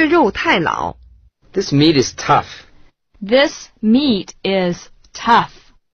这肉太老。This meat is tough. This meat is tough.